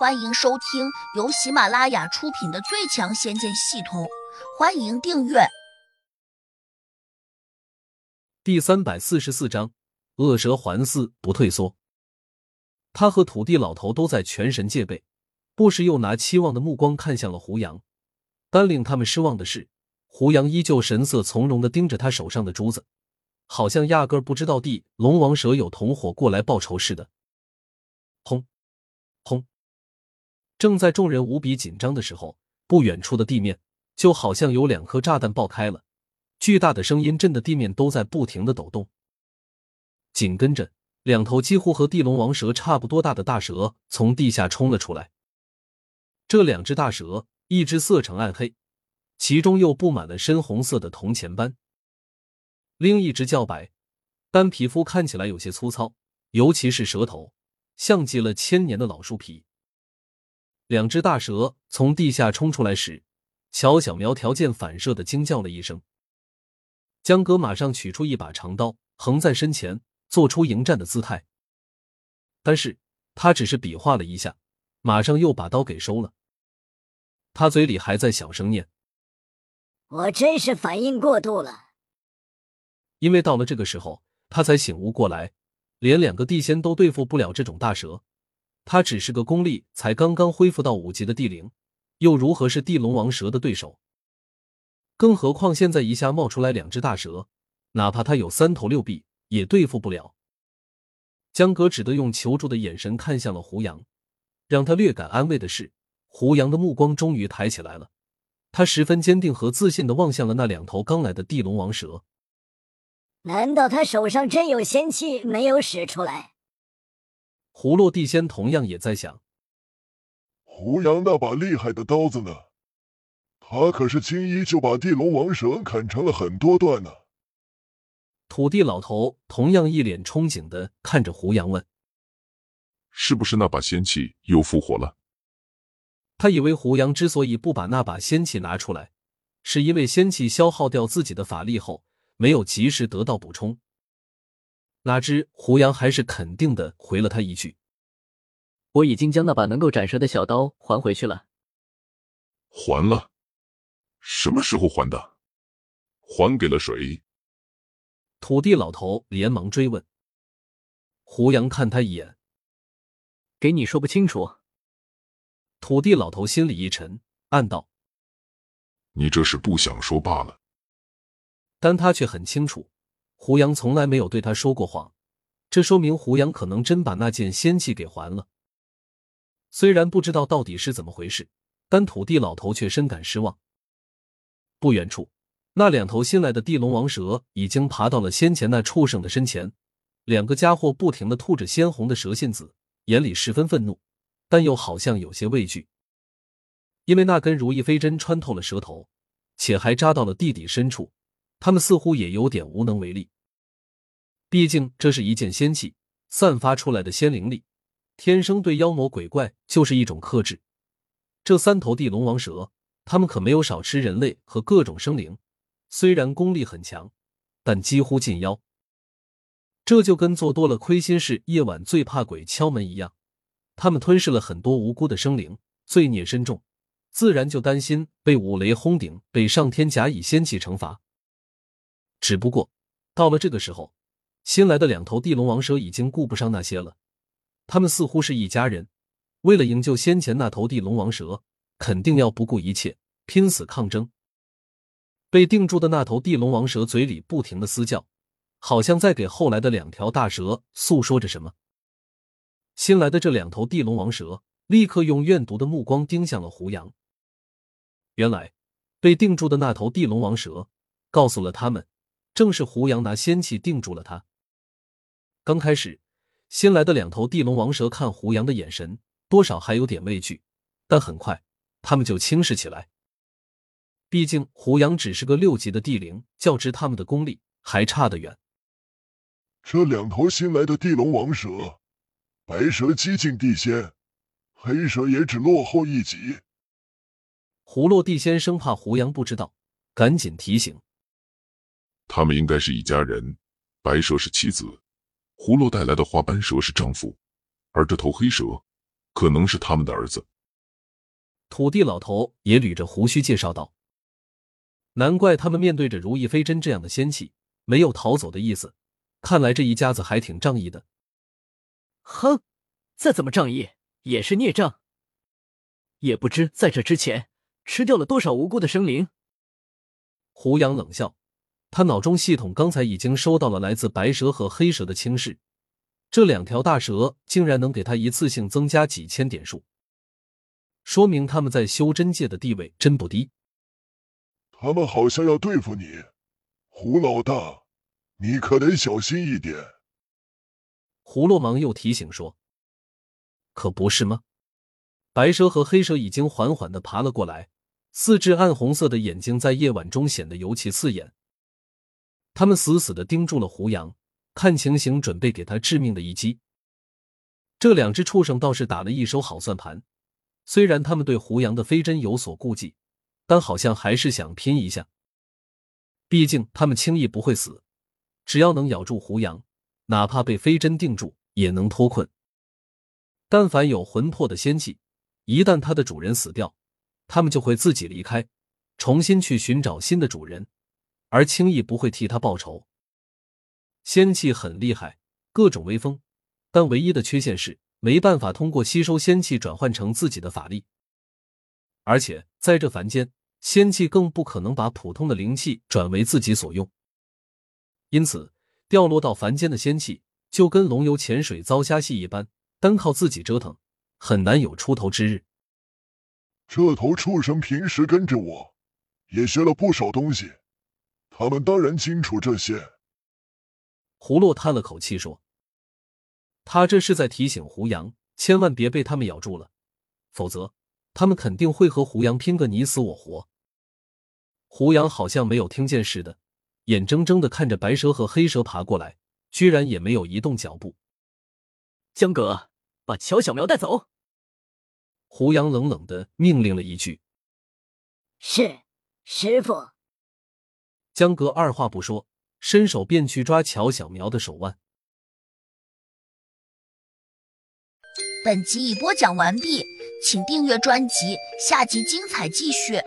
欢迎收听由喜马拉雅出品的《最强仙剑系统》，欢迎订阅。第三百四十四章：恶蛇环伺不退缩。他和土地老头都在全神戒备，不时又拿期望的目光看向了胡杨。但令他们失望的是，胡杨依旧神色从容的盯着他手上的珠子，好像压根不知道地龙王蛇有同伙过来报仇似的。轰！轰！正在众人无比紧张的时候，不远处的地面就好像有两颗炸弹爆开了，巨大的声音震得地面都在不停的抖动。紧跟着，两头几乎和地龙王蛇差不多大的大蛇从地下冲了出来。这两只大蛇，一只色呈暗黑，其中又布满了深红色的铜钱斑；另一只较白，但皮肤看起来有些粗糙，尤其是蛇头，像极了千年的老树皮。两只大蛇从地下冲出来时，乔小苗条件反射的惊叫了一声。江哥马上取出一把长刀，横在身前，做出迎战的姿态。但是他只是比划了一下，马上又把刀给收了。他嘴里还在小声念：“我真是反应过度了。”因为到了这个时候，他才醒悟过来，连两个地仙都对付不了这种大蛇。他只是个功力才刚刚恢复到五级的地灵，又如何是地龙王蛇的对手？更何况现在一下冒出来两只大蛇，哪怕他有三头六臂，也对付不了。江哥只得用求助的眼神看向了胡杨，让他略感安慰的是，胡杨的目光终于抬起来了，他十分坚定和自信的望向了那两头刚来的地龙王蛇。难道他手上真有仙气没有使出来？胡落地仙同样也在想：胡杨那把厉害的刀子呢？他可是轻易就把地龙王蛇砍成了很多段呢。土地老头同样一脸憧憬的看着胡杨问：“是不是那把仙器又复活了？”他以为胡杨之所以不把那把仙器拿出来，是因为仙器消耗掉自己的法力后没有及时得到补充。哪知胡杨还是肯定的回了他一句：“我已经将那把能够斩蛇的小刀还回去了。”还了？什么时候还的？还给了谁？土地老头连忙追问。胡杨看他一眼：“给你说不清楚。”土地老头心里一沉，暗道：“你这是不想说罢了。”但他却很清楚。胡杨从来没有对他说过谎，这说明胡杨可能真把那件仙器给还了。虽然不知道到底是怎么回事，但土地老头却深感失望。不远处，那两头新来的地龙王蛇已经爬到了先前那畜生的身前，两个家伙不停的吐着鲜红的蛇信子，眼里十分愤怒，但又好像有些畏惧，因为那根如意飞针穿透了蛇头，且还扎到了地底深处。他们似乎也有点无能为力，毕竟这是一件仙器，散发出来的仙灵力，天生对妖魔鬼怪就是一种克制。这三头地龙王蛇，他们可没有少吃人类和各种生灵，虽然功力很强，但几乎尽妖。这就跟做多了亏心事，夜晚最怕鬼敲门一样，他们吞噬了很多无辜的生灵，罪孽深重，自然就担心被五雷轰顶，被上天假以仙气惩罚。只不过，到了这个时候，新来的两头地龙王蛇已经顾不上那些了。他们似乎是一家人，为了营救先前那头地龙王蛇，肯定要不顾一切，拼死抗争。被定住的那头地龙王蛇嘴里不停的嘶叫，好像在给后来的两条大蛇诉说着什么。新来的这两头地龙王蛇立刻用怨毒的目光盯向了胡杨。原来，被定住的那头地龙王蛇告诉了他们。正是胡杨拿仙气定住了他。刚开始，新来的两头地龙王蛇看胡杨的眼神多少还有点畏惧，但很快他们就轻视起来。毕竟胡杨只是个六级的地灵，较之他们的功力还差得远。这两头新来的地龙王蛇，白蛇接近地仙，黑蛇也只落后一级。胡落地仙生怕胡杨不知道，赶紧提醒。他们应该是一家人，白蛇是妻子，葫芦带来的花斑蛇是丈夫，而这头黑蛇可能是他们的儿子。土地老头也捋着胡须介绍道：“难怪他们面对着如意飞针这样的仙气，没有逃走的意思。看来这一家子还挺仗义的。”哼，再怎么仗义也是孽障。也不知在这之前吃掉了多少无辜的生灵。胡杨冷笑，他脑中系统刚才已经收到了来自白蛇和黑蛇的轻视，这两条大蛇竟然能给他一次性增加几千点数。说明他们在修真界的地位真不低。他们好像要对付你，胡老大，你可得小心一点。胡洛忙又提醒说：“可不是吗？”白蛇和黑蛇已经缓缓的爬了过来，四只暗红色的眼睛在夜晚中显得尤其刺眼。他们死死的盯住了胡杨，看情形准备给他致命的一击。这两只畜生倒是打了一手好算盘。虽然他们对胡杨的飞针有所顾忌，但好像还是想拼一下。毕竟他们轻易不会死，只要能咬住胡杨，哪怕被飞针定住，也能脱困。但凡有魂魄的仙气，一旦它的主人死掉，他们就会自己离开，重新去寻找新的主人，而轻易不会替他报仇。仙气很厉害，各种威风，但唯一的缺陷是。没办法通过吸收仙气转换成自己的法力，而且在这凡间，仙气更不可能把普通的灵气转为自己所用。因此，掉落到凡间的仙气就跟龙游浅水遭虾戏一般，单靠自己折腾很难有出头之日。这头畜生平时跟着我，也学了不少东西，他们当然清楚这些。胡洛叹了口气说。他这是在提醒胡杨，千万别被他们咬住了，否则他们肯定会和胡杨拼个你死我活。胡杨好像没有听见似的，眼睁睁的看着白蛇和黑蛇爬过来，居然也没有移动脚步。江哥，把乔小苗带走。胡杨冷冷的命令了一句：“是，师傅。”江哥二话不说，伸手便去抓乔小苗的手腕。本集已播讲完毕，请订阅专辑，下集精彩继续。